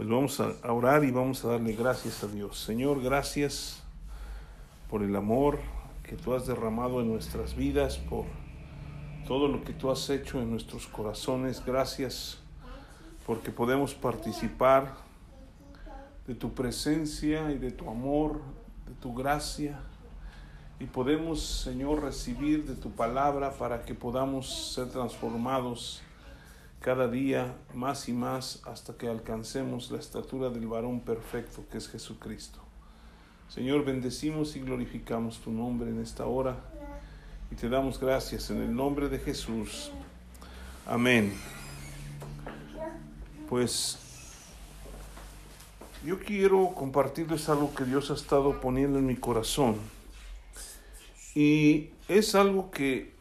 Pues vamos a orar y vamos a darle gracias a Dios. Señor, gracias por el amor que tú has derramado en nuestras vidas, por todo lo que tú has hecho en nuestros corazones. Gracias porque podemos participar de tu presencia y de tu amor, de tu gracia. Y podemos, Señor, recibir de tu palabra para que podamos ser transformados cada día más y más hasta que alcancemos la estatura del varón perfecto que es Jesucristo. Señor, bendecimos y glorificamos tu nombre en esta hora y te damos gracias en el nombre de Jesús. Amén. Pues yo quiero compartirles algo que Dios ha estado poniendo en mi corazón. Y es algo que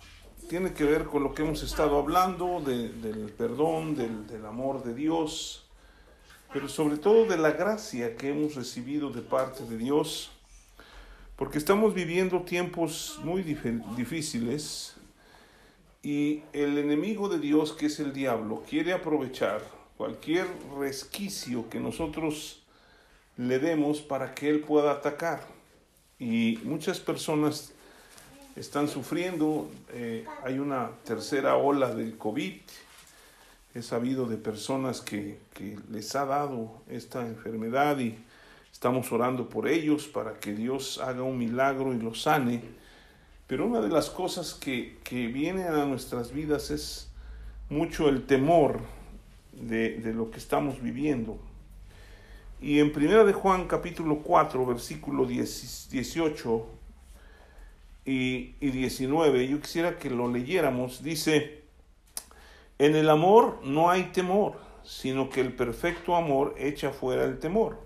tiene que ver con lo que hemos estado hablando, del perdón, del, amor de Dios, pero sobre todo de la gracia que hemos recibido de parte de Dios, porque estamos viviendo tiempos muy difíciles y el enemigo de Dios, que es el diablo, quiere aprovechar cualquier resquicio que nosotros le demos para que él pueda atacar. Y muchas personas están sufriendo. Eh, hay una tercera ola del COVID. He sabido de personas que, que, les ha dado esta enfermedad y estamos orando por ellos para que Dios haga un milagro y los sane. Pero una de las cosas que, que viene a nuestras vidas es mucho el temor de, de lo que estamos viviendo. Y en Primera de Juan capítulo 4, versículo 18 y, 19, yo quisiera que lo leyéramos, dice, en el amor no hay temor, sino que el perfecto amor echa fuera el temor,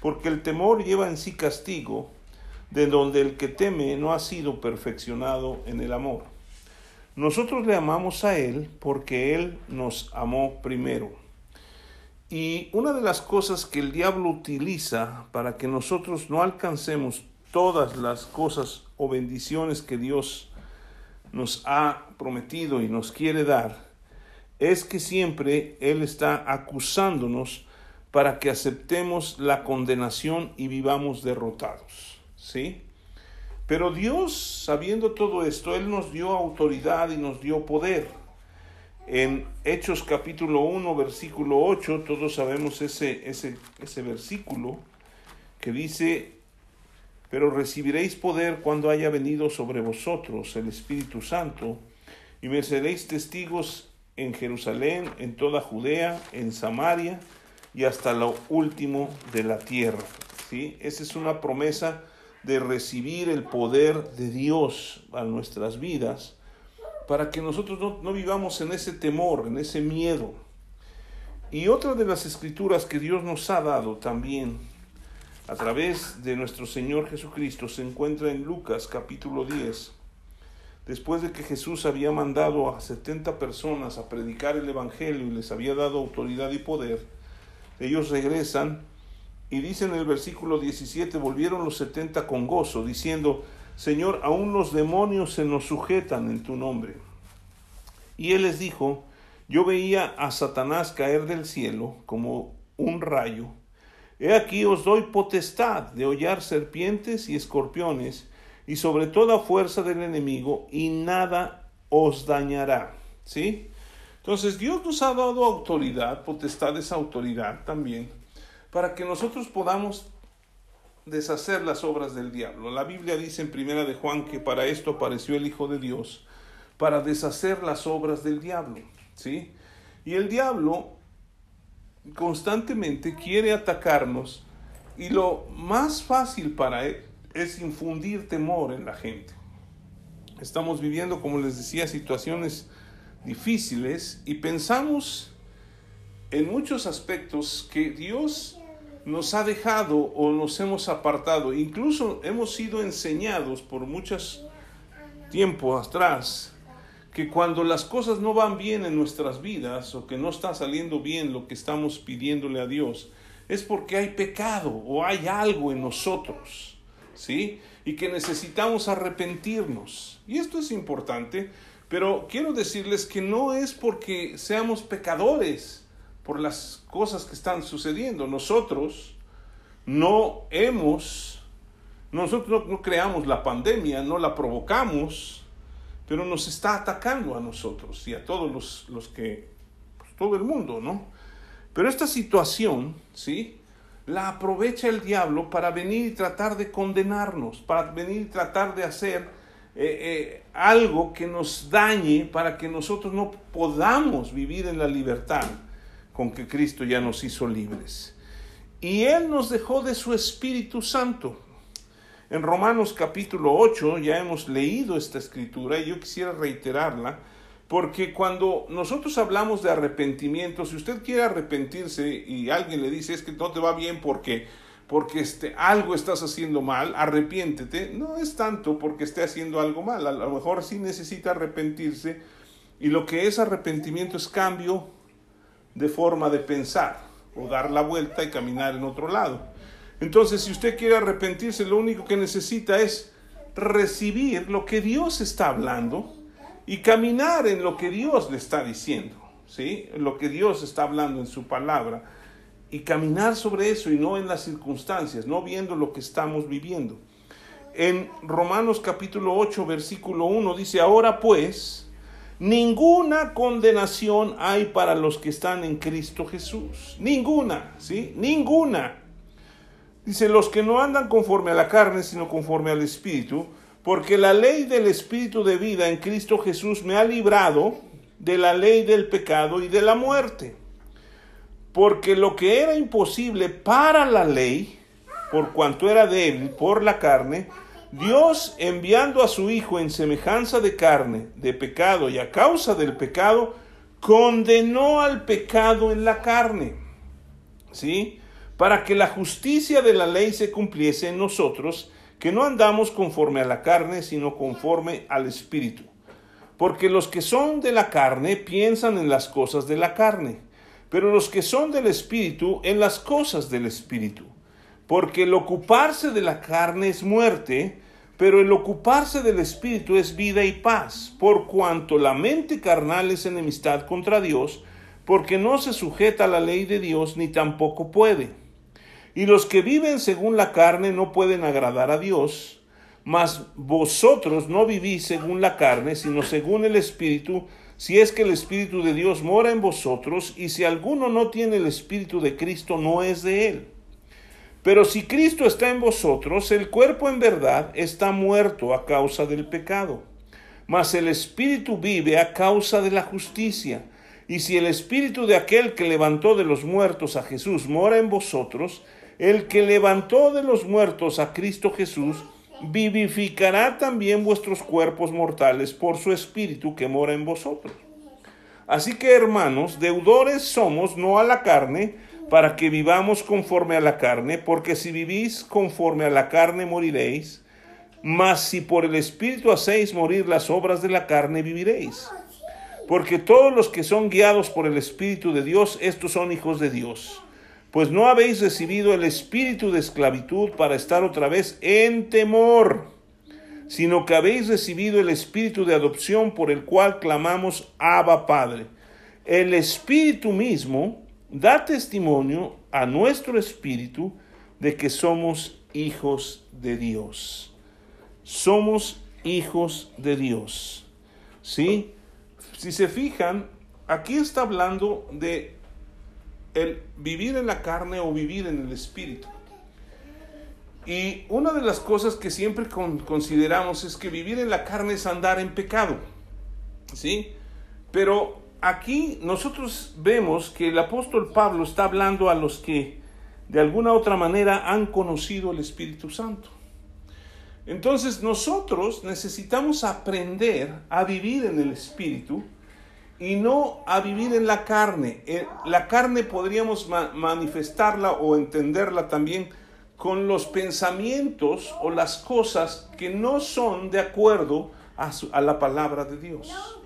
porque el temor lleva en sí castigo, de donde el que teme no ha sido perfeccionado en el amor. Nosotros le amamos a Él porque Él nos amó primero. Y una de las cosas que el diablo utiliza para que nosotros no alcancemos todas las cosas o bendiciones que Dios nos ha prometido y nos quiere dar, es que siempre Él está acusándonos para que aceptemos la condenación y vivamos derrotados. ¿Sí? Pero Dios, sabiendo todo esto, Él nos dio autoridad y nos dio poder. En Hechos capítulo 1, versículo 8, todos sabemos ese, ese, ese versículo que dice, pero recibiréis poder cuando haya venido sobre vosotros el Espíritu Santo, y me seréis testigos en Jerusalén, en toda Judea, en Samaria y hasta lo último de la tierra. ¿Sí? Esa es una promesa de recibir el poder de Dios a nuestras vidas, para que nosotros no, no vivamos en ese temor, en ese miedo. Y otra de las escrituras que Dios nos ha dado también a través de nuestro Señor Jesucristo se encuentra en Lucas capítulo 10. Después de que Jesús había mandado a 70 personas a predicar el Evangelio y les había dado autoridad y poder, ellos regresan y dice en el versículo 17, volvieron los 70 con gozo, diciendo, Señor, aún los demonios se nos sujetan en tu nombre. Y él les dijo, yo veía a Satanás caer del cielo como un rayo He aquí os doy potestad de hollar serpientes y escorpiones, y sobre toda fuerza del enemigo, y nada os dañará. ¿Sí? Entonces Dios nos ha dado autoridad, potestad es autoridad también, para que nosotros podamos deshacer las obras del diablo. La Biblia dice en primera de Juan que para esto apareció el Hijo de Dios, para deshacer las obras del diablo, ¿sí? Y el diablo constantemente quiere atacarnos y lo más fácil para él es infundir temor en la gente. Estamos viviendo, como les decía, situaciones difíciles y pensamos en muchos aspectos que Dios nos ha dejado o nos hemos apartado. Incluso hemos sido enseñados por muchos tiempos atrás que cuando las cosas no van bien en nuestras vidas o que no está saliendo bien lo que estamos pidiéndole a Dios, es porque hay pecado o hay algo en nosotros, ¿sí? Y que necesitamos arrepentirnos. Y esto es importante, pero quiero decirles que no es porque seamos pecadores por las cosas que están sucediendo. Nosotros no hemos, nosotros no, creamos la pandemia, no la provocamos, pero nos está atacando a nosotros y a todos los, los que, pues, todo el mundo, ¿no? Pero esta situación, ¿sí? La aprovecha el diablo para venir y tratar de condenarnos, para venir y tratar de hacer eh, eh, algo que nos dañe para que nosotros no podamos vivir en la libertad con que Cristo ya nos hizo libres. Y Él nos dejó de su Espíritu Santo. En Romanos capítulo 8 ya hemos leído esta escritura y yo quisiera reiterarla porque cuando nosotros hablamos de arrepentimiento, si usted quiere arrepentirse y alguien le dice es que no te va bien porque porque este, algo estás haciendo mal, arrepiéntete, no es tanto porque esté haciendo algo mal, a lo mejor sí necesita arrepentirse y lo que es arrepentimiento es cambio de forma de pensar o dar la vuelta y caminar en otro lado. Entonces, si usted quiere arrepentirse, lo único que necesita es recibir lo que Dios está hablando y caminar en lo que Dios le está diciendo, ¿sí? Lo que Dios está hablando en su palabra y caminar sobre eso y no en las circunstancias, no viendo lo que estamos viviendo. En Romanos capítulo 8, versículo 1 dice, ahora pues, ninguna condenación hay para los que están en Cristo Jesús. Ninguna, ¿sí? Ninguna. Dice, los que no andan conforme a la carne, sino conforme al Espíritu, porque la ley del Espíritu de vida en Cristo Jesús me ha librado de la ley del pecado y de la muerte. Porque lo que era imposible para la ley, por cuanto era débil por la carne, Dios enviando a su Hijo en semejanza de carne, de pecado y a causa del pecado, condenó al pecado en la carne. ¿Sí? Para que la justicia de la ley se cumpliese en nosotros, que no andamos conforme a la carne, sino conforme al Espíritu. Porque los que son de la carne piensan en las cosas de la carne pero los que son del Espíritu en las cosas del Espíritu. Porque el ocuparse de la carne es muerte, pero el ocuparse del Espíritu es vida y paz, por cuanto la mente carnal es enemistad contra Dios, porque no se sujeta a la ley de Dios ni tampoco puede. Y los que viven según la carne no pueden agradar a Dios, mas vosotros no vivís según la carne, sino según el Espíritu, si es que el Espíritu de Dios mora en vosotros, y si alguno no tiene el Espíritu de Cristo, no es de él. Pero si Cristo está en vosotros, el cuerpo en verdad está muerto a causa del pecado, mas el Espíritu vive a causa de la justicia. Y si el Espíritu de aquel que levantó de los muertos a Jesús mora en vosotros, el que levantó de los muertos a Cristo Jesús, vivificará también vuestros cuerpos mortales por su espíritu que mora en vosotros. Así que, hermanos, deudores somos no a la carne, para que vivamos conforme a la carne, porque si vivís conforme a la carne moriréis, mas si por el espíritu hacéis morir las obras de la carne, viviréis. Porque todos los que son guiados por el espíritu de Dios, estos son hijos de Dios pues no habéis recibido el espíritu de esclavitud para estar otra vez en temor, sino que habéis recibido el espíritu de adopción por el cual clamamos Abba Padre. El espíritu mismo da testimonio a nuestro espíritu de que somos hijos de Dios. Somos hijos de Dios. ¿Sí? Si se fijan, aquí está hablando de el vivir en la carne o vivir en el espíritu. Y una de las cosas que siempre consideramos es que vivir en la carne es andar en pecado. ¿Sí? Pero aquí nosotros vemos que el apóstol Pablo está hablando a los que de alguna otra manera han conocido el Espíritu Santo. Entonces nosotros necesitamos aprender a vivir en el Espíritu y no a vivir en la carne. Eh, la carne podríamos manifestarla o entenderla también con los pensamientos o las cosas que no son de acuerdo a, a la palabra de Dios.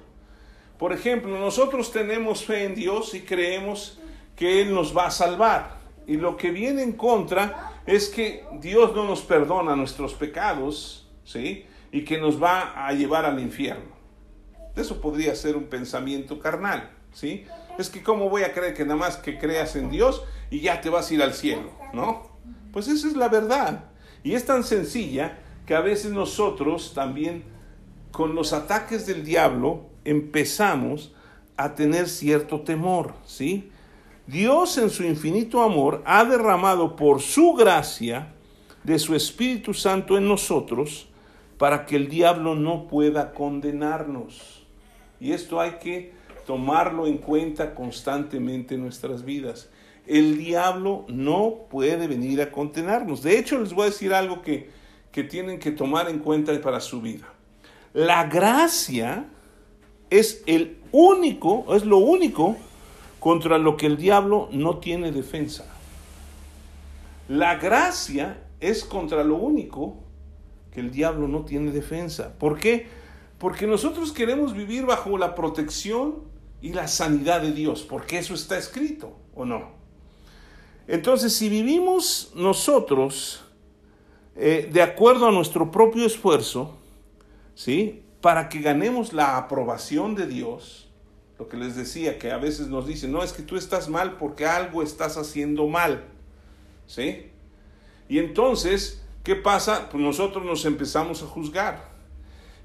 Por ejemplo, nosotros tenemos fe en Dios y creemos que Él nos va a salvar. Y lo que viene en contra es que Dios no nos perdona nuestros pecados, ¿sí? Y que nos va a llevar al infierno. Eso podría ser un pensamiento carnal, ¿sí? Es que cómo voy a creer que nada más que creas en Dios y ya te vas a ir al cielo, ¿no? Pues esa es la verdad. Y es tan sencilla que a veces nosotros también con los ataques del diablo empezamos a tener cierto temor, ¿sí? Dios en su infinito amor ha derramado por su gracia de su Espíritu Santo en nosotros para que el diablo no pueda condenarnos. Y esto hay que tomarlo en cuenta constantemente en nuestras vidas. El diablo no puede venir a condenarnos. De hecho, les voy a decir algo que, que tienen que tomar en cuenta para su vida. La gracia es el único, es lo único contra lo que el diablo no tiene defensa. La gracia es contra lo único que el diablo no tiene defensa. ¿Por qué? Porque nosotros queremos vivir bajo la protección y la sanidad de Dios, porque eso está escrito, ¿o no? Entonces, si vivimos nosotros eh, de acuerdo a nuestro propio esfuerzo, ¿sí? Para que ganemos la aprobación de Dios, lo que les decía, que a veces nos dicen, no, es que tú estás mal porque algo estás haciendo mal, ¿sí? Y entonces, ¿qué pasa? Pues nosotros nos empezamos a juzgar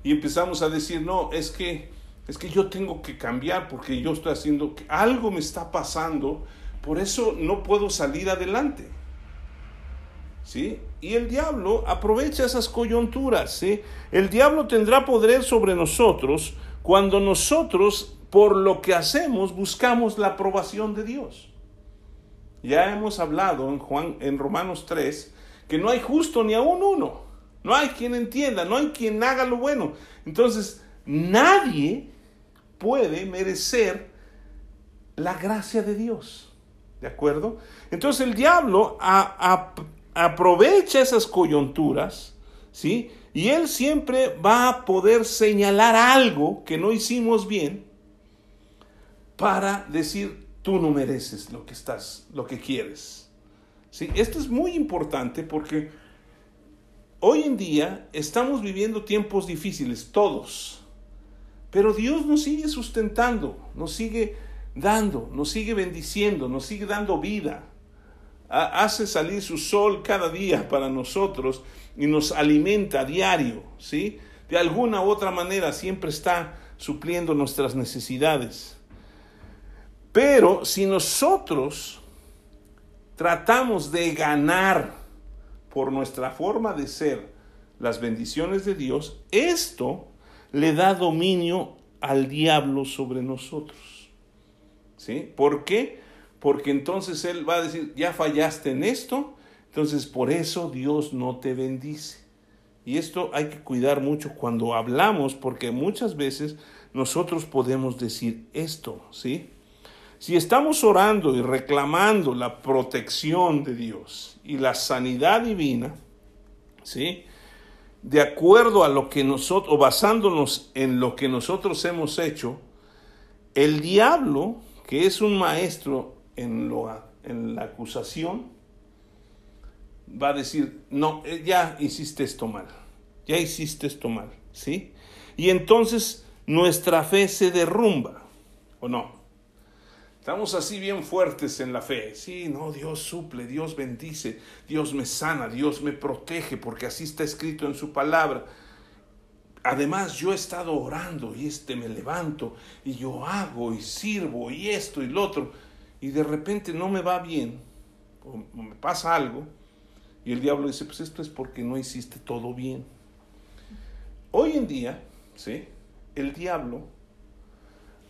y empezamos a decir, no, es que, es que yo tengo que cambiar porque yo estoy haciendo, algo me está pasando, por eso no puedo salir adelante. ¿Sí? Y el diablo aprovecha esas coyunturas, ¿sí? El diablo tendrá poder sobre nosotros cuando nosotros, por lo que hacemos, buscamos la aprobación de Dios. Ya hemos hablado en, Juan, en Romanos 3 que no hay justo ni aún uno. No hay quien entienda, no hay quien haga lo bueno. Entonces, nadie puede merecer la gracia de Dios. ¿De acuerdo? Entonces el diablo aprovecha esas coyunturas, ¿sí? Y él siempre va a poder señalar algo que no hicimos bien para decir, tú no mereces lo que estás, lo que quieres. ¿Sí? Esto es muy importante porque hoy en día estamos viviendo tiempos difíciles, todos. Pero Dios nos sigue sustentando, nos sigue dando, nos sigue bendiciendo, nos sigue dando vida. Hace salir su sol cada día para nosotros y nos alimenta a diario, ¿sí? De alguna u otra manera siempre está supliendo nuestras necesidades. Pero si nosotros tratamos de ganar por nuestra forma de ser las bendiciones de Dios, esto le da dominio al diablo sobre nosotros. ¿Sí? ¿Por qué? Porque entonces él va a decir, ya fallaste en esto, entonces por eso Dios no te bendice. Y esto hay que cuidar mucho cuando hablamos, porque muchas veces nosotros podemos decir esto, ¿sí? Si estamos orando y reclamando la protección de Dios y la sanidad divina, ¿sí? De acuerdo a lo que nosotros, o basándonos en lo que nosotros hemos hecho, el diablo, que es un maestro en, en la acusación, va a decir, no, eh, ya hiciste esto mal, ya hiciste esto mal, ¿sí? Y entonces nuestra fe se derrumba, ¿o no? Estamos así bien fuertes en la fe. Sí, no, Dios suple, Dios bendice, Dios me sana, Dios me protege, porque así está escrito en su palabra. Además, yo he estado orando y este me levanto y yo hago y sirvo y esto y lo otro. Y de repente no me va bien o me pasa algo. Y el diablo dice, pues esto es porque no hiciste todo bien. Hoy en día, ¿sí? El diablo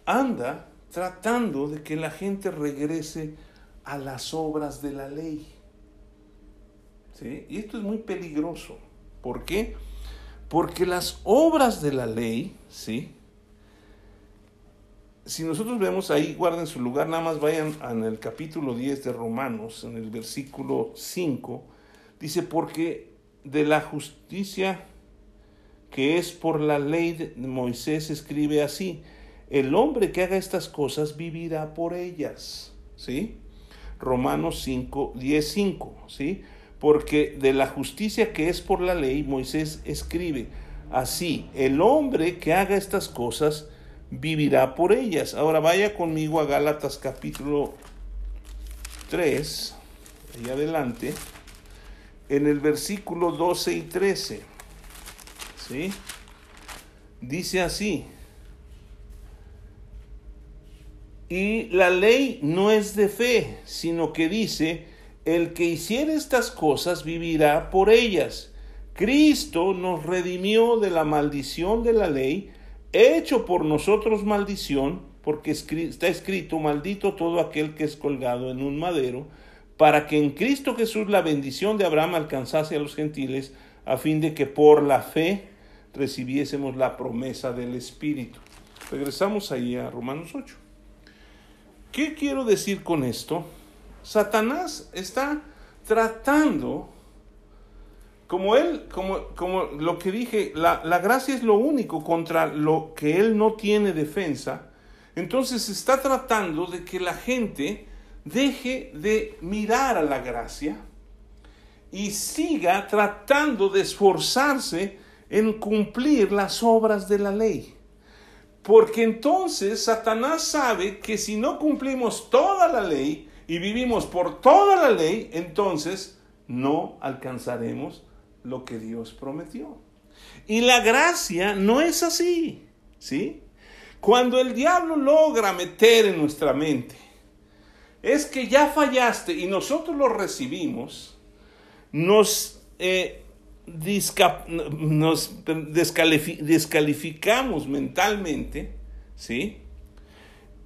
anda tratando de que la gente regrese a las obras de la ley. ¿Sí? Y esto es muy peligroso. ¿Por qué? Porque las obras de la ley, ¿sí? Si nosotros vemos ahí, guarden su lugar, nada más vayan en el capítulo 10 de Romanos, en el versículo 5, dice, porque de la justicia que es por la ley de Moisés escribe así, el hombre que haga estas cosas vivirá por ellas. ¿Sí? Romanos 5, 10, 5. ¿Sí? Porque de la justicia que es por la ley, Moisés escribe, así, el hombre que haga estas cosas vivirá por ellas. Ahora vaya conmigo a Gálatas capítulo 3, ahí adelante, en el versículo 12 y 13. ¿Sí? Dice así. Y la ley no es de fe, sino que dice, el que hiciera estas cosas vivirá por ellas. Cristo nos redimió de la maldición de la ley, hecho por nosotros maldición, porque está escrito, maldito todo aquel que es colgado en un madero, para que en Cristo Jesús la bendición de Abraham alcanzase a los gentiles, a fin de que por la fe recibiésemos la promesa del Espíritu. Regresamos ahí a Romanos 8. ¿Qué quiero decir con esto? Satanás está tratando, como él, como, como lo que dije, la, la gracia es lo único contra lo que él no tiene defensa. Entonces está tratando de que la gente deje de mirar a la gracia y siga tratando de esforzarse en cumplir las obras de la ley. Porque entonces Satanás sabe que si no cumplimos toda la ley y vivimos por toda la ley, entonces no alcanzaremos lo que Dios prometió. Y la gracia no es así, ¿sí? Cuando el diablo logra meter en nuestra mente, es que ya fallaste y nosotros lo recibimos, nos eh, nos descalificamos mentalmente, ¿sí?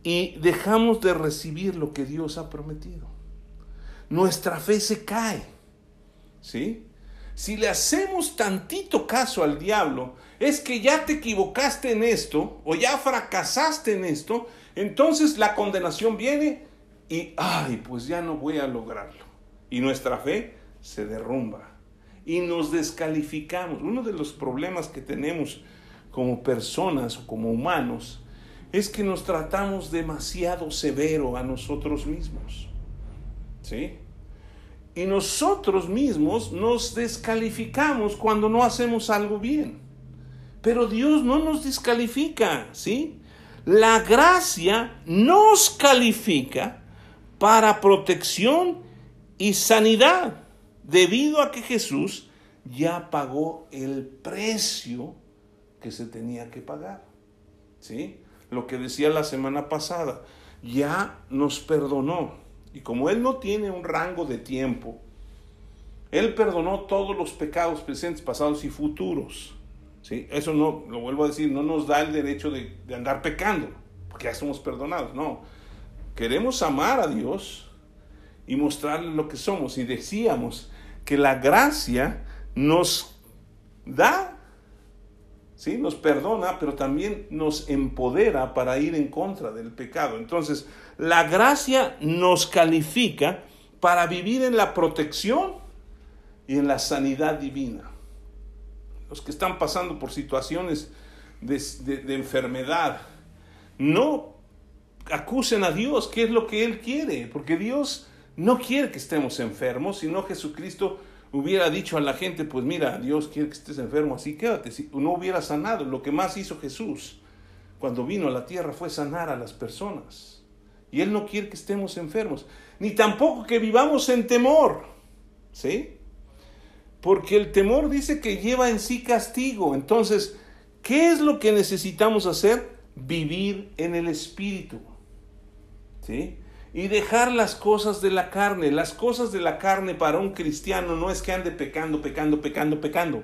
Y dejamos de recibir lo que Dios ha prometido. Nuestra fe se cae, ¿sí? Si le hacemos tantito caso al diablo, es que ya te equivocaste en esto o ya fracasaste en esto, entonces la condenación viene y, ay, pues ya no voy a lograrlo. Y nuestra fe se derrumba y nos descalificamos. Uno de los problemas que tenemos como personas o como humanos es que nos tratamos demasiado severo a nosotros mismos. ¿Sí? Y nosotros mismos nos descalificamos cuando no hacemos algo bien. Pero Dios no nos descalifica, ¿sí? La gracia nos califica para protección y sanidad debido a que Jesús ya pagó el precio que se tenía que pagar. ¿Sí? Lo que decía la semana pasada, ya nos perdonó. Y como Él no tiene un rango de tiempo, Él perdonó todos los pecados presentes, pasados y futuros. ¿Sí? Eso no, lo vuelvo a decir, no nos da el derecho de, de andar pecando, porque ya somos perdonados. No. Queremos amar a Dios y mostrarle lo que somos. Y decíamos, que la gracia nos da, ¿sí? nos perdona, pero también nos empodera para ir en contra del pecado. Entonces, la gracia nos califica para vivir en la protección y en la sanidad divina. Los que están pasando por situaciones de, de enfermedad, no acusen a Dios, que es lo que Él quiere, porque Dios no quiere que estemos enfermos, sino Jesucristo hubiera dicho a la gente, pues mira, Dios quiere que estés enfermo, así quédate. Si no hubiera sanado, lo que más hizo Jesús cuando vino a la tierra fue sanar a las personas. Y Él no quiere que estemos enfermos, ni tampoco que vivamos en temor, ¿sí? Porque el temor dice que lleva en sí castigo. Entonces, ¿qué es lo que necesitamos hacer? Vivir en el Espíritu, ¿sí? Y dejar las cosas de la carne. Las cosas de la carne para un cristiano no es que ande pecando, pecando, pecando, pecando,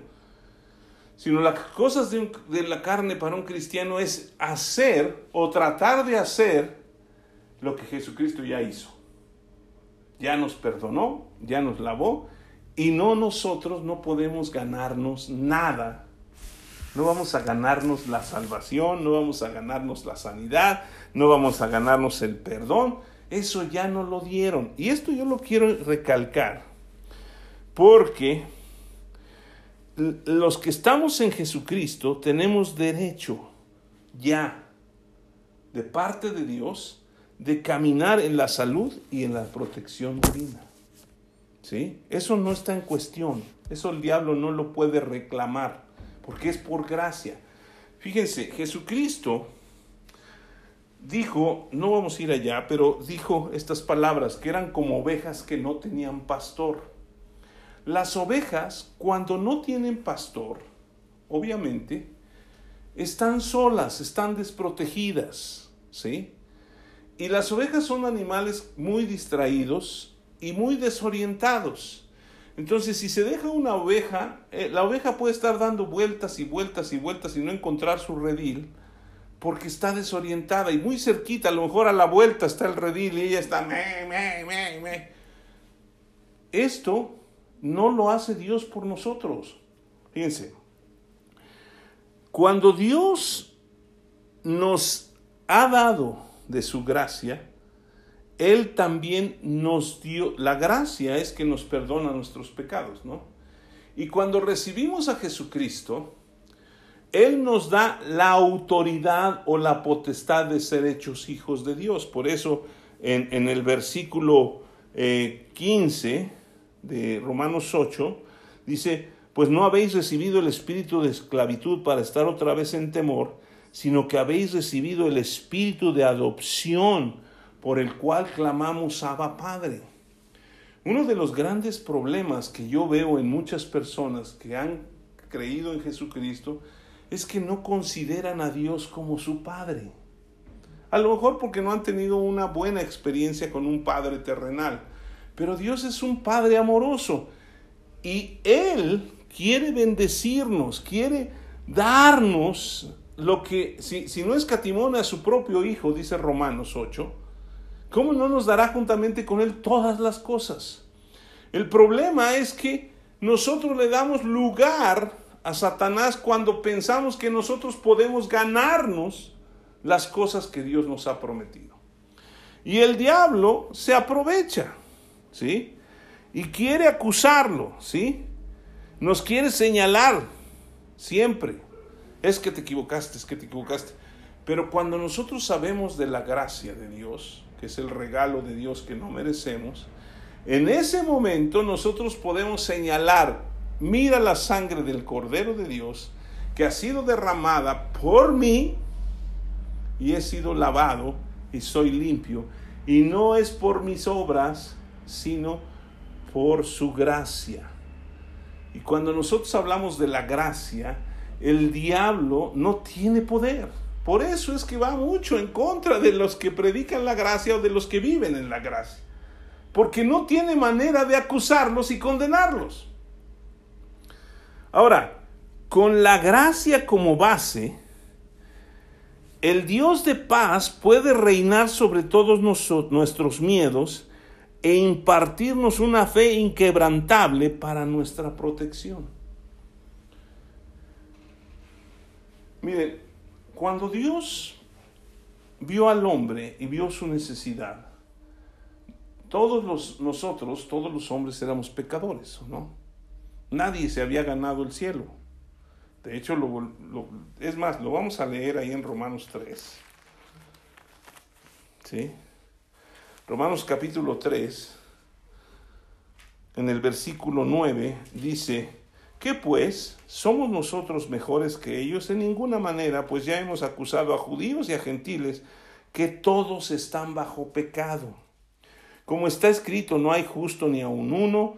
sino las cosas de, la carne para un cristiano es hacer o tratar de hacer lo que Jesucristo ya hizo. Ya nos perdonó, ya nos lavó y no nosotros no podemos ganarnos nada. No vamos a ganarnos la salvación, no vamos a ganarnos la sanidad, no vamos a ganarnos el perdón, eso ya no lo dieron. Y esto yo lo quiero recalcar, porque los que estamos en Jesucristo tenemos derecho ya de parte de Dios de caminar en la salud y en la protección divina. ¿Sí? Eso no está en cuestión. Eso el diablo no lo puede reclamar, porque es por gracia. Fíjense, Jesucristo dijo, no vamos a ir allá, pero dijo estas palabras, que eran como ovejas que no tenían pastor. Las ovejas, cuando no tienen pastor, obviamente, están solas, están desprotegidas, ¿sí? Y las ovejas son animales muy distraídos y muy desorientados. Entonces, si se deja una oveja, eh, la oveja puede estar dando vueltas y vueltas y vueltas y no encontrar su redil porque está desorientada y muy cerquita, a lo mejor a la vuelta está el redil y ella está... Me, me, me, me. Esto no lo hace Dios por nosotros. Fíjense, cuando Dios nos ha dado de su gracia, Él también nos dio, la gracia es que nos perdona nuestros pecados, ¿no? Y cuando recibimos a Jesucristo, Él nos da la autoridad o la potestad de ser hechos hijos de Dios. Por eso en, el versículo 15 eh, de Romanos 8 dice, pues no habéis recibido el espíritu de esclavitud para estar otra vez en temor, sino que habéis recibido el espíritu de adopción por el cual clamamos Abba Padre. Uno de los grandes problemas que yo veo en muchas personas que han creído en Jesucristo es que no consideran a Dios como su Padre. A lo mejor porque no han tenido una buena experiencia con un Padre terrenal. Pero Dios es un Padre amoroso y Él quiere bendecirnos, quiere darnos lo que, si, si no escatimona a su propio Hijo, dice Romanos 8, ¿cómo no nos dará juntamente con Él todas las cosas? El problema es que nosotros le damos lugar a Satanás cuando pensamos que nosotros podemos ganarnos las cosas que Dios nos ha prometido. Y el diablo se aprovecha, ¿sí? Y quiere acusarlo, ¿sí? Nos quiere señalar siempre es que te equivocaste, es que te equivocaste. Pero cuando nosotros sabemos de la gracia de Dios, que es el regalo de Dios que no merecemos, en ese momento nosotros podemos señalar, mira la sangre del Cordero de Dios que ha sido derramada por mí y he sido lavado y soy limpio. Y no es por mis obras, sino por su gracia. Y cuando nosotros hablamos de la gracia, el diablo no tiene poder. Por eso es que va mucho en contra de los que predican la gracia o de los que viven en la gracia. Porque no tiene manera de acusarlos y condenarlos. Ahora, con la gracia como base, el Dios de paz puede reinar sobre todos nuestros miedos e impartirnos una fe inquebrantable para nuestra protección. Mire, cuando Dios vio al hombre y vio su necesidad, todos los, nosotros, todos los hombres éramos pecadores, ¿no? Nadie se había ganado el cielo. De hecho, lo, es más, lo vamos a leer ahí en Romanos 3. ¿Sí? Romanos capítulo 3, en el versículo 9, dice, ¿Qué pues? ¿Somos nosotros mejores que ellos? En ninguna manera, pues ya hemos acusado a judíos y a gentiles que todos están bajo pecado. Como está escrito, no hay justo ni aun uno,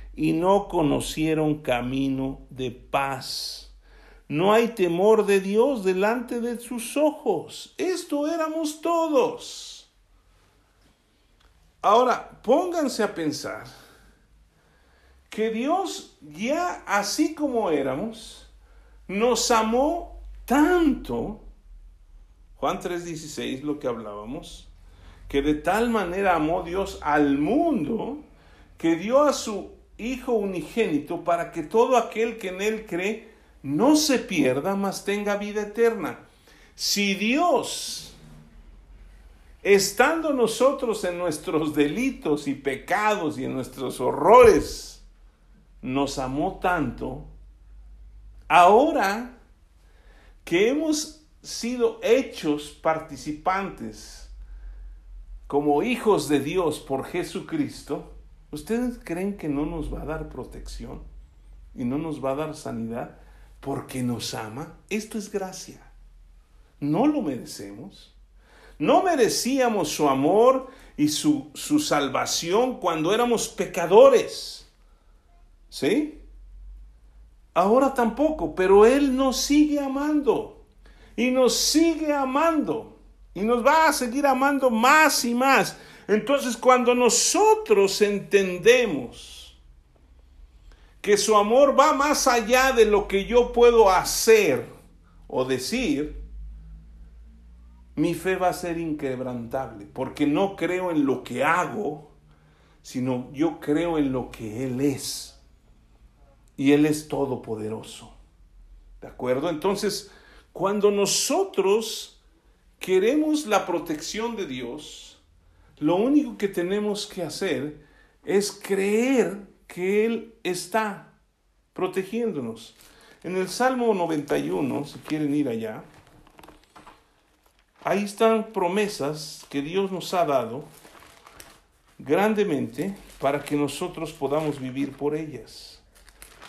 y no conocieron camino de paz. No hay temor de Dios delante de sus ojos. Esto éramos todos. Ahora, pónganse a pensar que Dios ya así como éramos, nos amó tanto, Juan 3:16 lo que hablábamos, que de tal manera amó Dios al mundo que dio a su Hijo unigénito para que todo aquel que en Él cree no se pierda, mas tenga vida eterna. Si Dios estando nosotros en nuestros delitos y pecados y en nuestros horrores, nos amó tanto, ahora que hemos sido hechos participantes como hijos de Dios por Jesucristo, ¿ustedes creen que no nos va a dar protección y no nos va a dar sanidad porque nos ama? Esto es gracia. No lo merecemos. No merecíamos su amor y su, su salvación cuando éramos pecadores. ¿Sí? Ahora tampoco, pero Él nos sigue amando y nos sigue amando y nos va a seguir amando más y más. Entonces cuando nosotros entendemos que su amor va más allá de lo que yo puedo hacer o decir, mi fe va a ser inquebrantable, porque no creo en lo que hago, sino yo creo en lo que Él es. Y Él es todopoderoso. ¿De acuerdo? Entonces, cuando nosotros queremos la protección de Dios, lo único que tenemos que hacer es creer que Él está protegiéndonos. En el Salmo 91, si quieren ir allá, Ahí están promesas que Dios nos ha dado grandemente para que nosotros podamos vivir por ellas.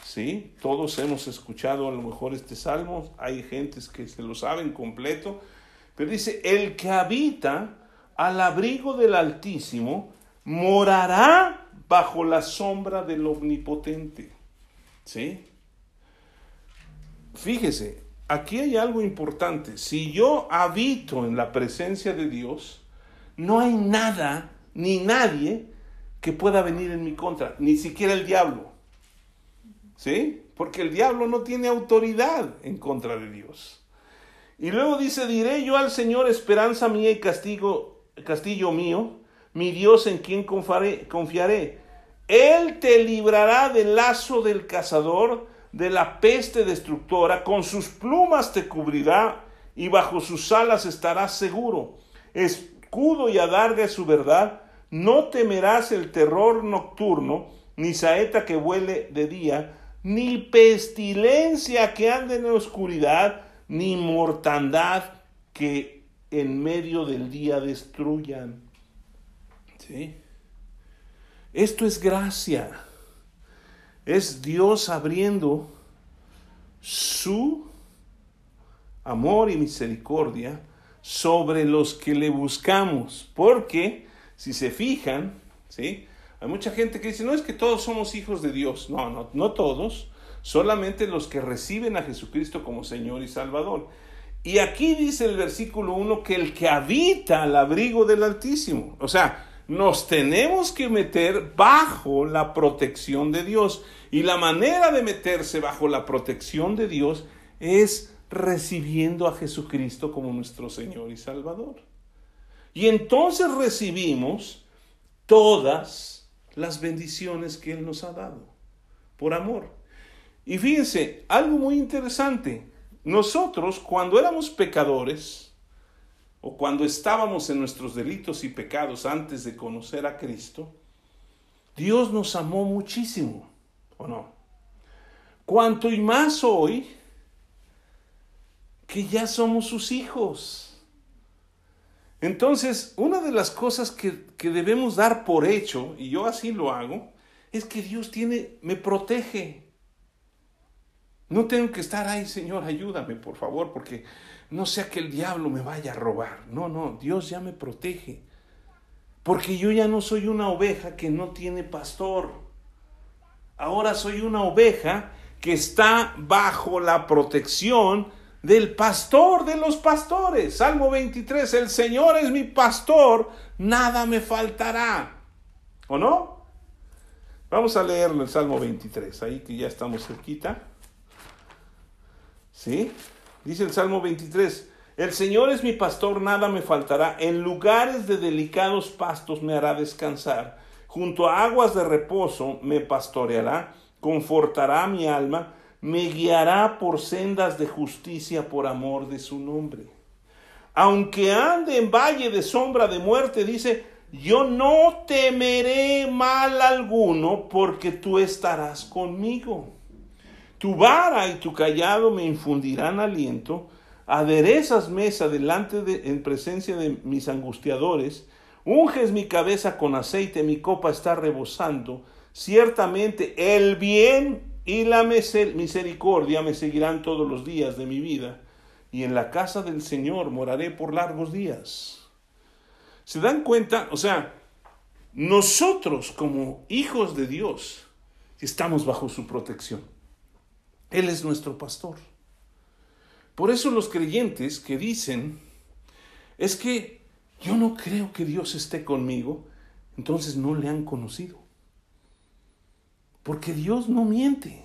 ¿Sí? Todos hemos escuchado a lo mejor este salmo, hay gentes que se lo saben completo, pero dice, el que habita al abrigo del Altísimo morará bajo la sombra del Omnipotente. ¿Sí? Fíjese, aquí hay algo importante. Si yo habito en la presencia de Dios, no hay nada ni nadie que pueda venir en mi contra, ni siquiera el diablo. ¿Sí? Porque el diablo no tiene autoridad en contra de Dios. Y luego dice, diré yo al Señor esperanza mía y castigo, castillo mío, mi Dios en quien confiaré. Él te librará del lazo del cazador, de la peste destructora, con sus plumas te cubrirá y bajo sus alas estarás seguro. Escudo y adarga es su verdad, no temerás el terror nocturno, ni saeta que vuele de día, ni pestilencia que ande en la oscuridad, ni mortandad que en medio del día destruyan. ¿Sí? Esto es gracia es Dios abriendo su amor y misericordia sobre los que le buscamos. Porque, si se fijan, ¿sí? Hay mucha gente que dice, no es que todos somos hijos de Dios. No, no, no todos. Solamente los que reciben a Jesucristo como Señor y Salvador. Y aquí dice el versículo 1 que el que habita al abrigo del Altísimo. O sea, nos tenemos que meter bajo la protección de Dios. Y la manera de meterse bajo la protección de Dios es recibiendo a Jesucristo como nuestro Señor y Salvador. Y entonces recibimos todas las bendiciones que Él nos ha dado por amor. Y fíjense, algo muy interesante. Nosotros, cuando éramos pecadores, o cuando estábamos en nuestros delitos y pecados antes de conocer a Cristo, Dios nos amó muchísimo, ¿o no? Cuanto y más hoy que ya somos sus hijos. Entonces, una de las cosas que, que, debemos dar por hecho, y yo así lo hago, es que Dios tiene, me protege. No tengo que estar ahí, Señor, ayúdame, por favor, porque no sea que el diablo me vaya a robar. No, no, Dios ya me protege. Porque yo ya no soy una oveja que no tiene pastor. Ahora soy una oveja que está bajo la protección del pastor de los pastores. Salmo 23, el Señor es mi pastor, nada me faltará. ¿O no? Vamos a leerlo el Salmo 23, ahí que ya estamos cerquita. ¿Sí? Dice el Salmo 23, el Señor es mi pastor, nada me faltará, en lugares de delicados pastos me hará descansar, junto a aguas de reposo me pastoreará, confortará mi alma, me guiará por sendas de justicia por amor de su nombre. Aunque ande en valle de sombra de muerte, dice, yo no temeré mal alguno porque tú estarás conmigo. Tu vara y tu callado me infundirán aliento. Aderezas mesa delante de, en presencia de mis angustiadores. Unges mi cabeza con aceite, mi copa está rebosando. Ciertamente el bien y la misericordia me seguirán todos los días de mi vida, y en la casa del Señor moraré por largos días. ¿Se dan cuenta? O sea, nosotros como hijos de Dios estamos bajo su protección. Él es nuestro pastor. Por eso los creyentes que dicen, es que yo no creo que Dios esté conmigo, entonces no le han conocido. Porque Dios no miente.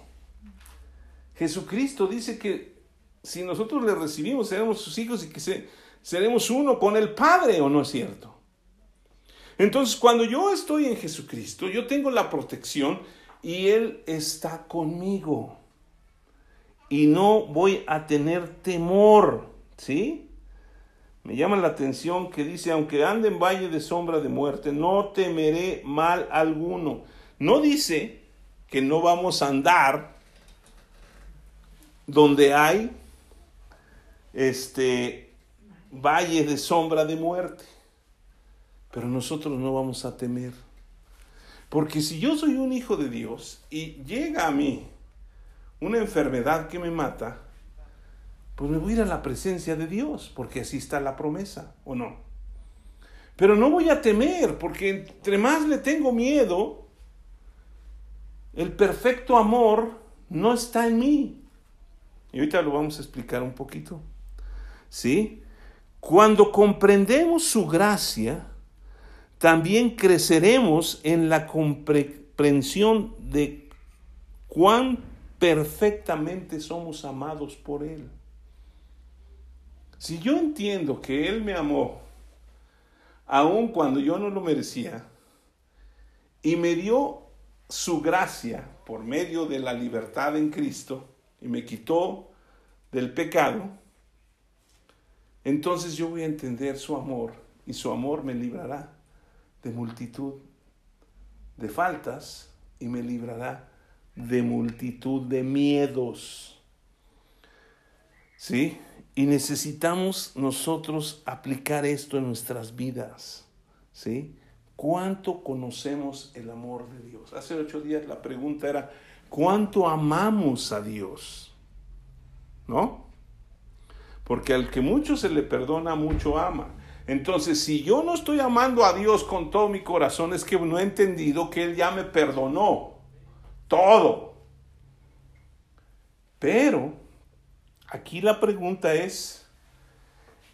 Jesucristo dice que si nosotros le recibimos, seremos sus hijos y que seremos uno con el Padre, ¿o no es cierto? Entonces, cuando yo estoy en Jesucristo, yo tengo la protección y Él está conmigo. Y no voy a tener temor, ¿sí? Me llama la atención que dice, aunque ande en valle de sombra de muerte, no temeré mal alguno. No dice que no vamos a andar donde hay este valle de sombra de muerte. Pero nosotros no vamos a temer. Porque si yo soy un hijo de Dios y llega a mí una enfermedad que me mata, pues me voy a ir a la presencia de Dios, porque así está la promesa, ¿o no? Pero no voy a temer, porque entre más le tengo miedo, el perfecto amor no está en mí. Y ahorita lo vamos a explicar un poquito. ¿Sí? Cuando comprendemos su gracia, también creceremos en la comprensión de cuán perfectamente somos amados por Él. Si yo entiendo que Él me amó, aun cuando yo no lo merecía, y me dio su gracia por medio de la libertad en Cristo y me quitó del pecado, entonces yo voy a entender su amor y su amor me librará de multitud de faltas y me librará de multitud de miedos. ¿Sí? Y necesitamos nosotros aplicar esto en nuestras vidas. ¿Sí? ¿Cuánto conocemos el amor de Dios? Hace ocho días la pregunta era, ¿cuánto amamos a Dios? ¿No? Porque al que mucho se le perdona, mucho ama. Entonces, si yo no estoy amando a Dios con todo mi corazón, es que no he entendido que Él ya me perdonó todo. Pero, aquí la pregunta es,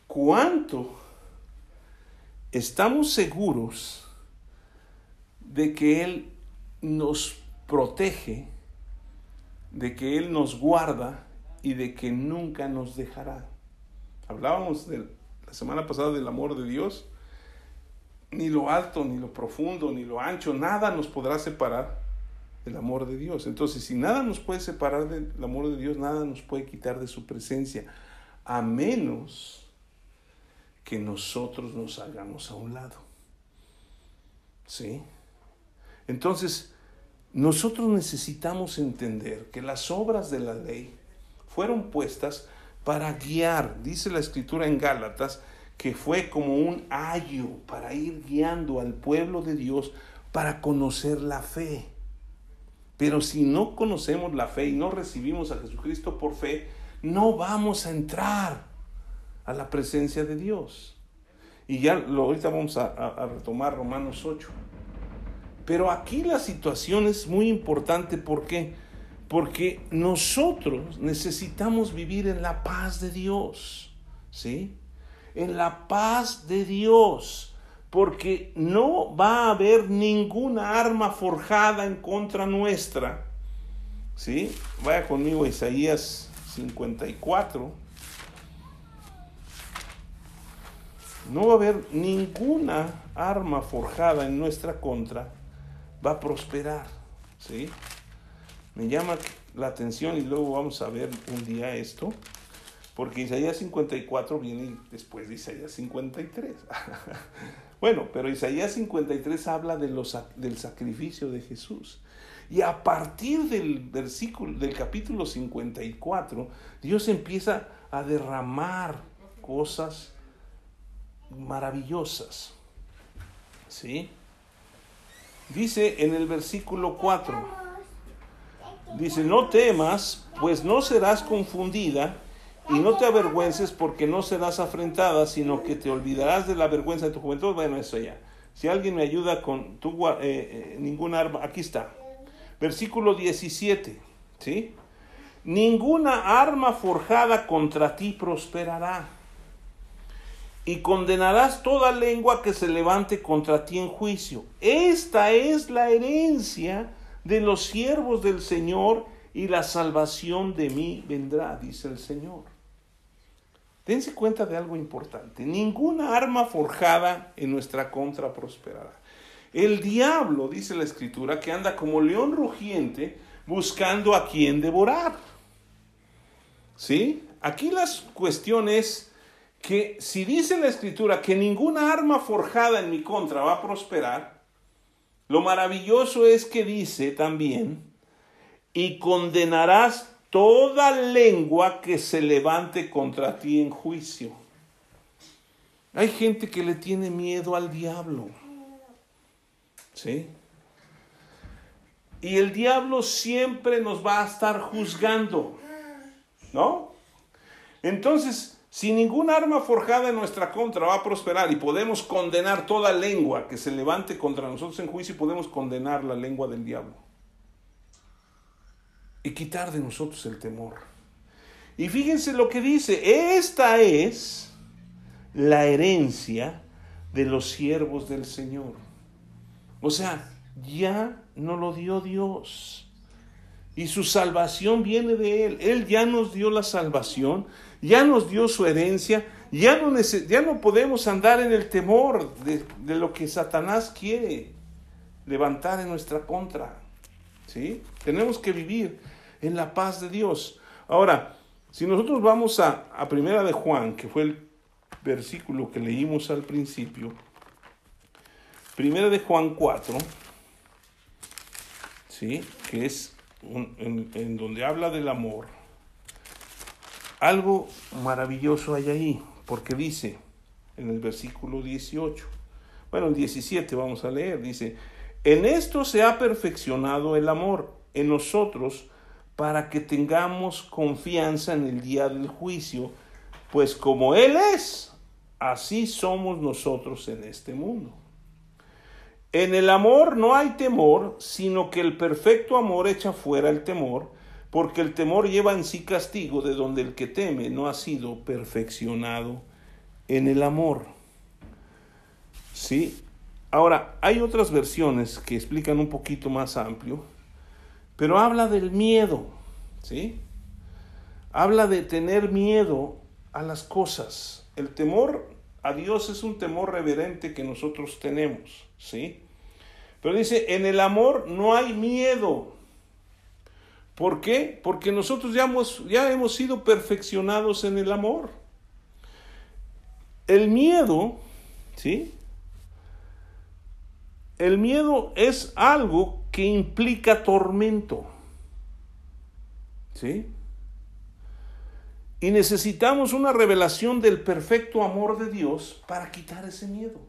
¿cuánto estamos seguros de que Él nos protege, de que Él nos guarda y de que nunca nos dejará. Hablábamos de, la semana pasada del amor de Dios. Ni lo alto, ni lo profundo, ni lo ancho, nada nos podrá separar del amor de Dios. Entonces, si nada nos puede separar del amor de Dios, nada nos puede quitar de su presencia, a menos que nosotros nos hagamos a un lado. ¿Sí? Entonces, nosotros necesitamos entender que las obras de la ley fueron puestas para guiar, dice la escritura en Gálatas, que fue como un ayo para ir guiando al pueblo de Dios para conocer la fe. Pero si no conocemos la fe y no recibimos a Jesucristo por fe, no vamos a entrar a la presencia de Dios. Y ya lo, ahorita vamos a, a retomar Romanos 8. Pero aquí la situación es muy importante. ¿Por qué? Porque nosotros necesitamos vivir en la paz de Dios. ¿Sí? En la paz de Dios. Porque no va a haber ninguna arma forjada en contra nuestra. ¿Sí? Vaya conmigo a Isaías 54. No va a haber ninguna arma forjada en nuestra contra va a prosperar. ¿sí? Me llama la atención y luego vamos a ver un día esto. porque Isaías 54 viene después de Isaías 53. bueno, pero Isaías 53 habla de los, del sacrificio de Jesús. Y a partir del versículo del capítulo 54, Dios empieza a derramar cosas maravillosas. ¿Sí? Dice en el versículo 4, dice, no temas, pues no serás confundida y no te avergüences porque no serás afrentada, sino que te olvidarás de la vergüenza de tu juventud. Bueno, eso ya. Si alguien me ayuda con tu, eh, eh, ningún arma, aquí está. Versículo 17, ¿sí? Ninguna arma forjada contra ti prosperará. Y condenarás toda lengua que se levante contra ti en juicio. Esta es la herencia de los siervos del Señor y la salvación de mí vendrá, dice el Señor. Dense cuenta de algo importante. Ninguna arma forjada en nuestra contra prosperará. El diablo, dice la escritura, que anda como león rugiente buscando a quien devorar. ¿Sí? Aquí la cuestión es que si dice la escritura que ninguna arma forjada en mi contra va a prosperar, lo maravilloso es que dice también, y condenarás toda lengua que se levante contra ti en juicio. Hay gente que le tiene miedo al diablo. ¿Sí? Y el diablo siempre nos va a estar juzgando. ¿No? Entonces, si ningún arma forjada en nuestra contra va a prosperar y podemos condenar toda lengua que se levante contra nosotros en juicio, podemos condenar la lengua del diablo y quitar de nosotros el temor. Y fíjense lo que dice, esta es la herencia de los siervos del Señor. O sea, ya no lo dio Dios. Y su salvación viene de Él. Él ya nos dio la salvación, ya nos dio su herencia, ya no, ya no podemos andar en el temor de, de lo que Satanás quiere levantar en nuestra contra. ¿Sí? Tenemos que vivir en la paz de Dios. Ahora, si nosotros vamos a, a Primera de Juan, que fue el versículo que leímos al principio, Primera de Juan 4, ¿sí? que es en, en donde habla del amor, algo maravilloso hay ahí, porque dice en el versículo 18, bueno, el 17 vamos a leer, dice, en esto se ha perfeccionado el amor en nosotros, para que tengamos confianza en el día del juicio, pues como Él es, así somos nosotros en este mundo. En el amor no hay temor, sino que el perfecto amor echa fuera el temor, porque el temor lleva en sí castigo, de donde el que teme no ha sido perfeccionado en el amor. ¿Sí? Ahora, hay otras versiones que explican un poquito más amplio pero habla del miedo, ¿sí? Habla de tener miedo a las cosas. El temor a Dios es un temor reverente que nosotros tenemos, ¿sí? Pero dice, en el amor no hay miedo. ¿Por qué? Porque nosotros ya hemos, ya hemos sido perfeccionados en el amor. El miedo, ¿sí? El miedo es algo que implica tormento. ¿Sí? Y necesitamos una revelación del perfecto amor de Dios para quitar ese miedo.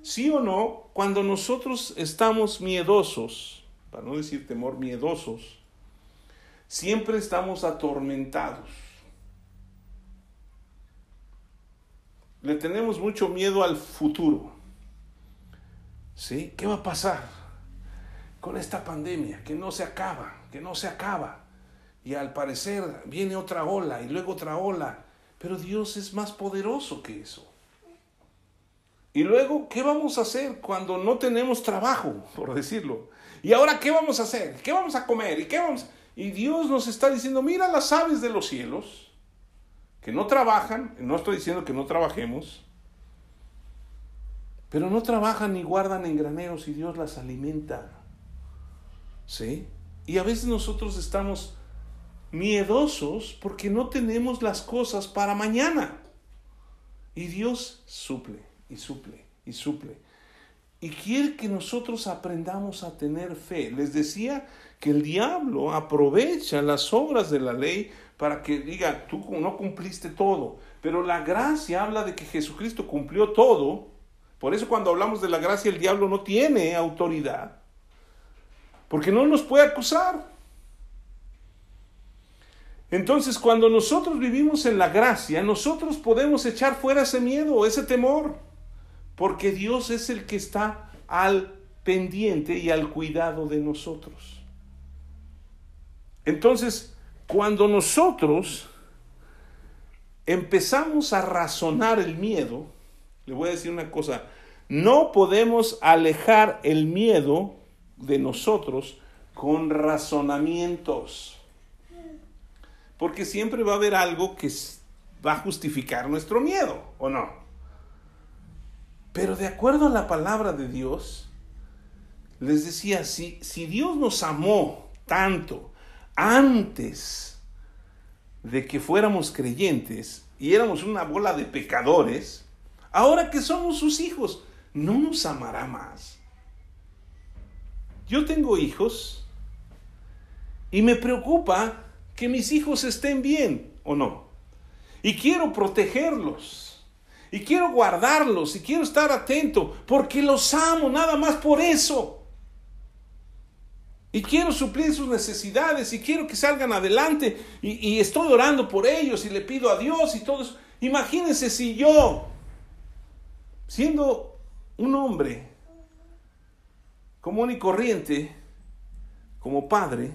¿Sí o no? Cuando nosotros estamos miedosos, para no decir temor, miedosos, siempre estamos atormentados. Le tenemos mucho miedo al futuro. ¿Sí? ¿Qué va a pasar? Con esta pandemia que no se acaba, que no se acaba. Y al parecer viene otra ola y luego otra ola. Pero Dios es más poderoso que eso. Y luego, ¿qué vamos a hacer cuando no tenemos trabajo, por decirlo? ¿Y ahora qué vamos a hacer? ¿Qué vamos a comer? ¿Y qué vamos? Y Dios nos está diciendo, mira las aves de los cielos, que no trabajan, no estoy diciendo que no trabajemos, pero no trabajan ni guardan en graneros y Dios las alimenta. ¿Sí? Y a veces nosotros estamos miedosos porque no tenemos las cosas para mañana. Y Dios suple y suple y suple. Y quiere que nosotros aprendamos a tener fe. Les decía que el diablo aprovecha las obras de la ley para que diga, tú no cumpliste todo. Pero la gracia habla de que Jesucristo cumplió todo. Por eso cuando hablamos de la gracia el diablo no tiene autoridad. Porque no nos puede acusar. Entonces, cuando nosotros vivimos en la gracia, nosotros podemos echar fuera ese miedo, ese temor, porque Dios es el que está al pendiente y al cuidado de nosotros. Entonces, cuando nosotros empezamos a razonar el miedo, le voy a decir una cosa, no podemos alejar el miedo de nosotros con razonamientos. Porque siempre va a haber algo que va a justificar nuestro miedo, ¿o no? Pero de acuerdo a la palabra de Dios, les decía, si, si Dios nos amó tanto antes de que fuéramos creyentes y éramos una bola de pecadores, ahora que somos sus hijos, ¿no nos amará más? Yo tengo hijos y me preocupa que mis hijos estén bien o no. Y quiero protegerlos. Y quiero guardarlos. Y quiero estar atento. Porque los amo nada más por eso. Y quiero suplir sus necesidades. Y quiero que salgan adelante. Y, estoy orando por ellos. Y le pido a Dios y todo eso. Imagínense si yo, siendo un hombre común y corriente, como padre,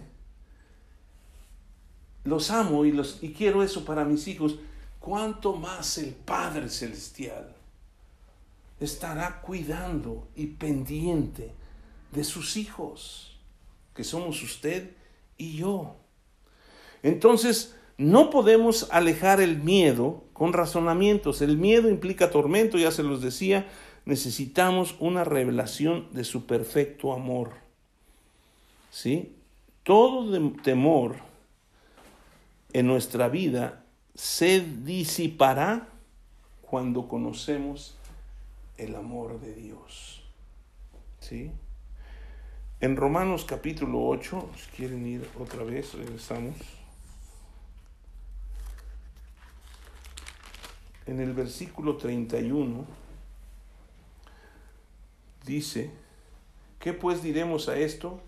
los amo y, los, y quiero eso para mis hijos, cuánto más el Padre Celestial estará cuidando y pendiente de sus hijos, que somos usted y yo. Entonces, no podemos alejar el miedo con razonamientos. El miedo implica tormento, ya se los decía. Necesitamos una revelación de su perfecto amor. ¿Sí? Todo temor en nuestra vida se disipará cuando conocemos el amor de Dios. ¿Sí? En Romanos capítulo 8, si quieren ir otra vez, regresamos. En el versículo 31 dice, ¿qué pues diremos a esto?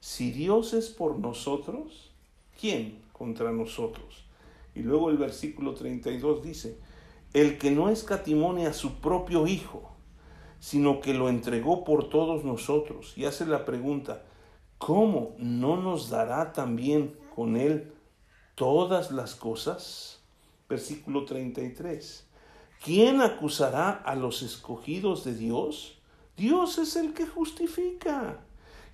Si Dios es por nosotros, ¿quién contra nosotros. Y luego el versículo 32 dice, el que no escatimone a su propio Hijo, sino que lo entregó por todos nosotros. Y hace la pregunta, ¿cómo no nos dará también con él todas las cosas? Versículo 33. ¿Quién acusará a los escogidos de Dios? Dios es el que justifica.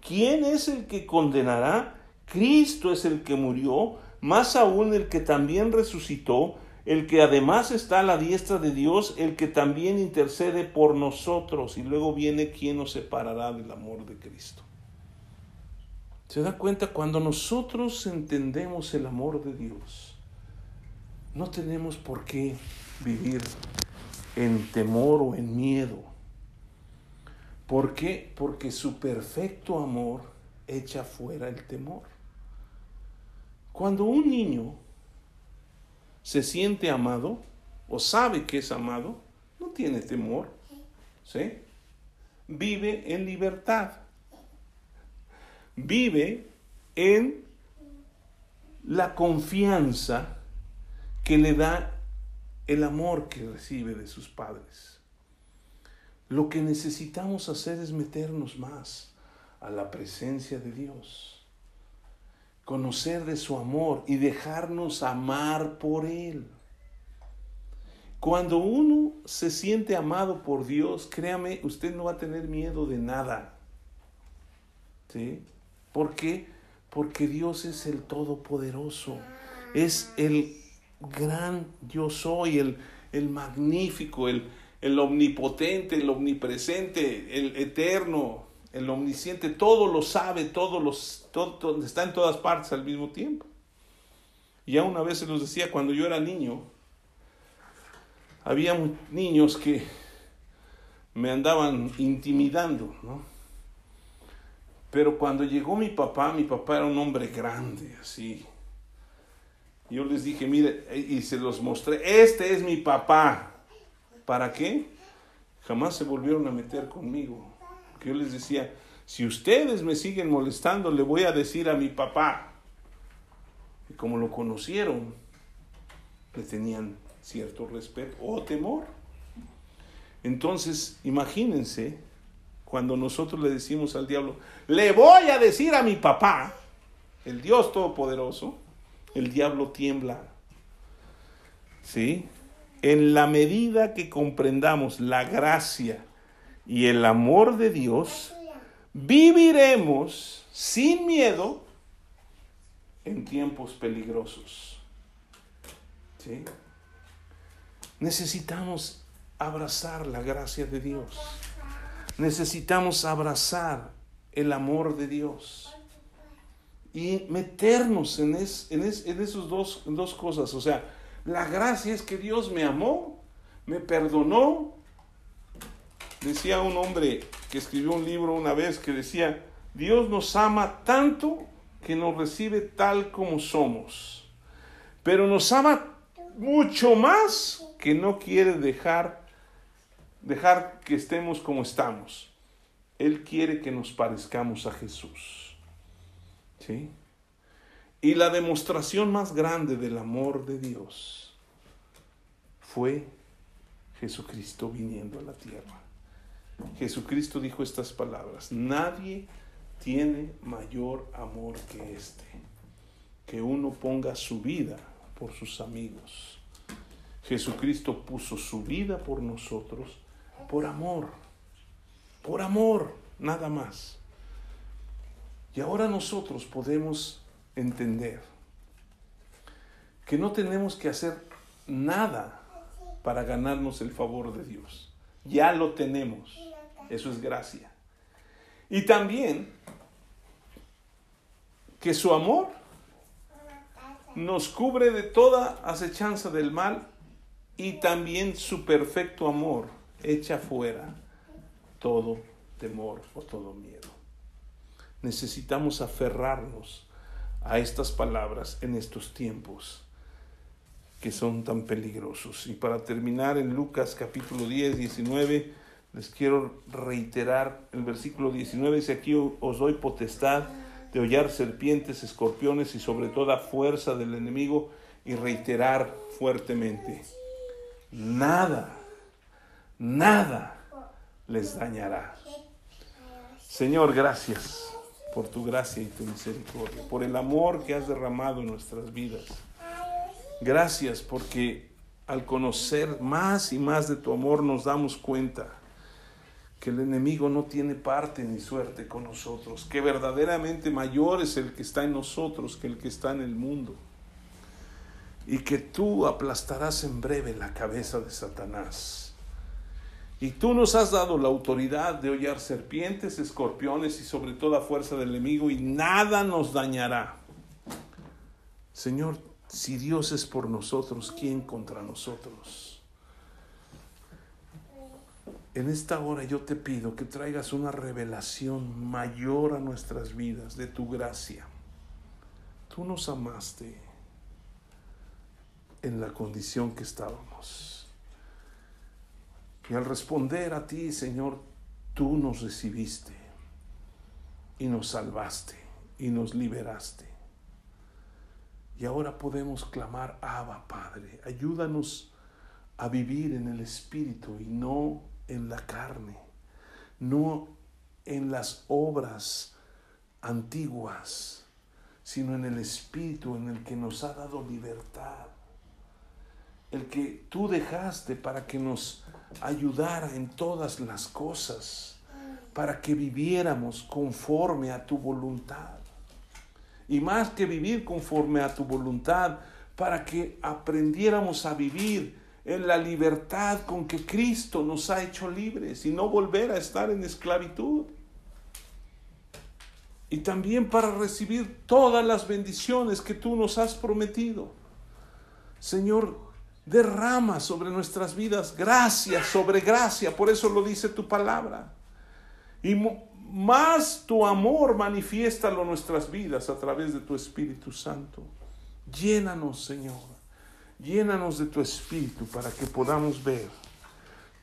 ¿Quién es el que condenará? Cristo es el que murió más aún el que también resucitó, el que además está a la diestra de Dios, el que también intercede por nosotros. Y luego viene quien nos separará del amor de Cristo. ¿Se da cuenta? Cuando nosotros entendemos el amor de Dios, no tenemos por qué vivir en temor o en miedo. ¿Por qué? Porque su perfecto amor echa fuera el temor. Cuando un niño se siente amado o sabe que es amado, no tiene temor, ¿sí? Vive en libertad. Vive en la confianza que le da el amor que recibe de sus padres. Lo que necesitamos hacer es meternos más a la presencia de Dios conocer de su amor y dejarnos amar por Él. Cuando uno se siente amado por Dios, créame, usted no va a tener miedo de nada. ¿Sí? ¿Por qué? Porque Dios es el Todopoderoso, es el gran yo soy, el, el magnífico, el, el omnipotente, el omnipresente, el eterno, el omnisciente todo lo sabe, todo, todo, está en todas partes al mismo tiempo. Ya una vez se los decía, cuando yo era niño, había niños que me andaban intimidando, ¿no? Pero cuando llegó mi papá, mi papá era un hombre grande, así. Yo les dije, mire, y se los mostré, este es mi papá. ¿Para qué? Jamás se volvieron a meter conmigo. Que yo les decía, si ustedes me siguen molestando, le voy a decir a mi papá. Y como lo conocieron, le tenían cierto respeto o temor. Entonces, imagínense cuando nosotros le decimos al diablo, le voy a decir a mi papá, el Dios Todopoderoso, el diablo tiembla. ¿Sí? En la medida que comprendamos la gracia y el amor de Dios, viviremos sin miedo en tiempos peligrosos. ¿Sí? Necesitamos abrazar la gracia de Dios. Necesitamos abrazar el amor de Dios y meternos en, es, en, esos dos, dos cosas. O sea, la gracia es que Dios me amó, me perdonó. Decía un hombre que escribió un libro una vez que decía, Dios nos ama tanto que nos recibe tal como somos, pero nos ama mucho más que no quiere dejar dejar que estemos como estamos. Él quiere que nos parezcamos a Jesús. ¿Sí? Y la demostración más grande del amor de Dios fue Jesucristo viniendo a la tierra. Jesucristo dijo estas palabras, nadie tiene mayor amor que este, que uno ponga su vida por sus amigos. Jesucristo puso su vida por nosotros por amor, por amor, nada más. Y ahora nosotros podemos entender que no tenemos que hacer nada para ganarnos el favor de Dios. Ya lo tenemos. Eso es gracia. Y también que su amor nos cubre de toda acechanza del mal y también su perfecto amor echa fuera todo temor o todo miedo. Necesitamos aferrarnos a estas palabras en estos tiempos que son tan peligrosos. Y para terminar en Lucas capítulo 10, 19, les quiero reiterar el versículo 19, dice aquí os doy potestad de hollar serpientes, escorpiones y sobre toda fuerza del enemigo y reiterar fuertemente, nada nada les dañará. Señor, gracias por tu gracia y tu misericordia, por el amor que has derramado en nuestras vidas. Gracias porque al conocer más y más de tu amor nos damos cuenta que el enemigo no tiene parte ni suerte con nosotros, que verdaderamente mayor es el que está en nosotros que el que está en el mundo, y que tú aplastarás en breve la cabeza de Satanás y tú nos has dado la autoridad de hollar serpientes, escorpiones y sobre toda fuerza del enemigo y nada nos dañará. Señor, si Dios es por nosotros, ¿quién contra nosotros? En esta hora yo te pido que traigas una revelación mayor a nuestras vidas de tu gracia. Tú nos amaste en la condición que estábamos. Y al responder a ti, Señor, tú nos recibiste y nos salvaste y nos liberaste. Y ahora podemos clamar, Abba Padre, ayúdanos a vivir en el Espíritu y no en la carne, no en las obras antiguas, sino en el Espíritu en el que nos ha dado libertad, el que tú dejaste para que nos ayudara en todas las cosas, para que viviéramos conforme a tu voluntad. Y más que vivir conforme a tu voluntad, para que aprendiéramos a vivir en la libertad con que Cristo nos ha hecho libres y no volver a estar en esclavitud. y también para recibir todas las bendiciones que tú nos has prometido. Señor, derrama sobre nuestras vidas gracia sobre gracia, por eso lo dice tu palabra. Y más tu amor manifiéstalo en nuestras vidas a través de tu Espíritu Santo. Llénanos, Señor. Llénanos de tu Espíritu para que podamos ver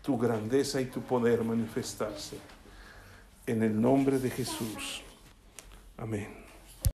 tu grandeza y tu poder manifestarse. En el nombre de Jesús. Amén.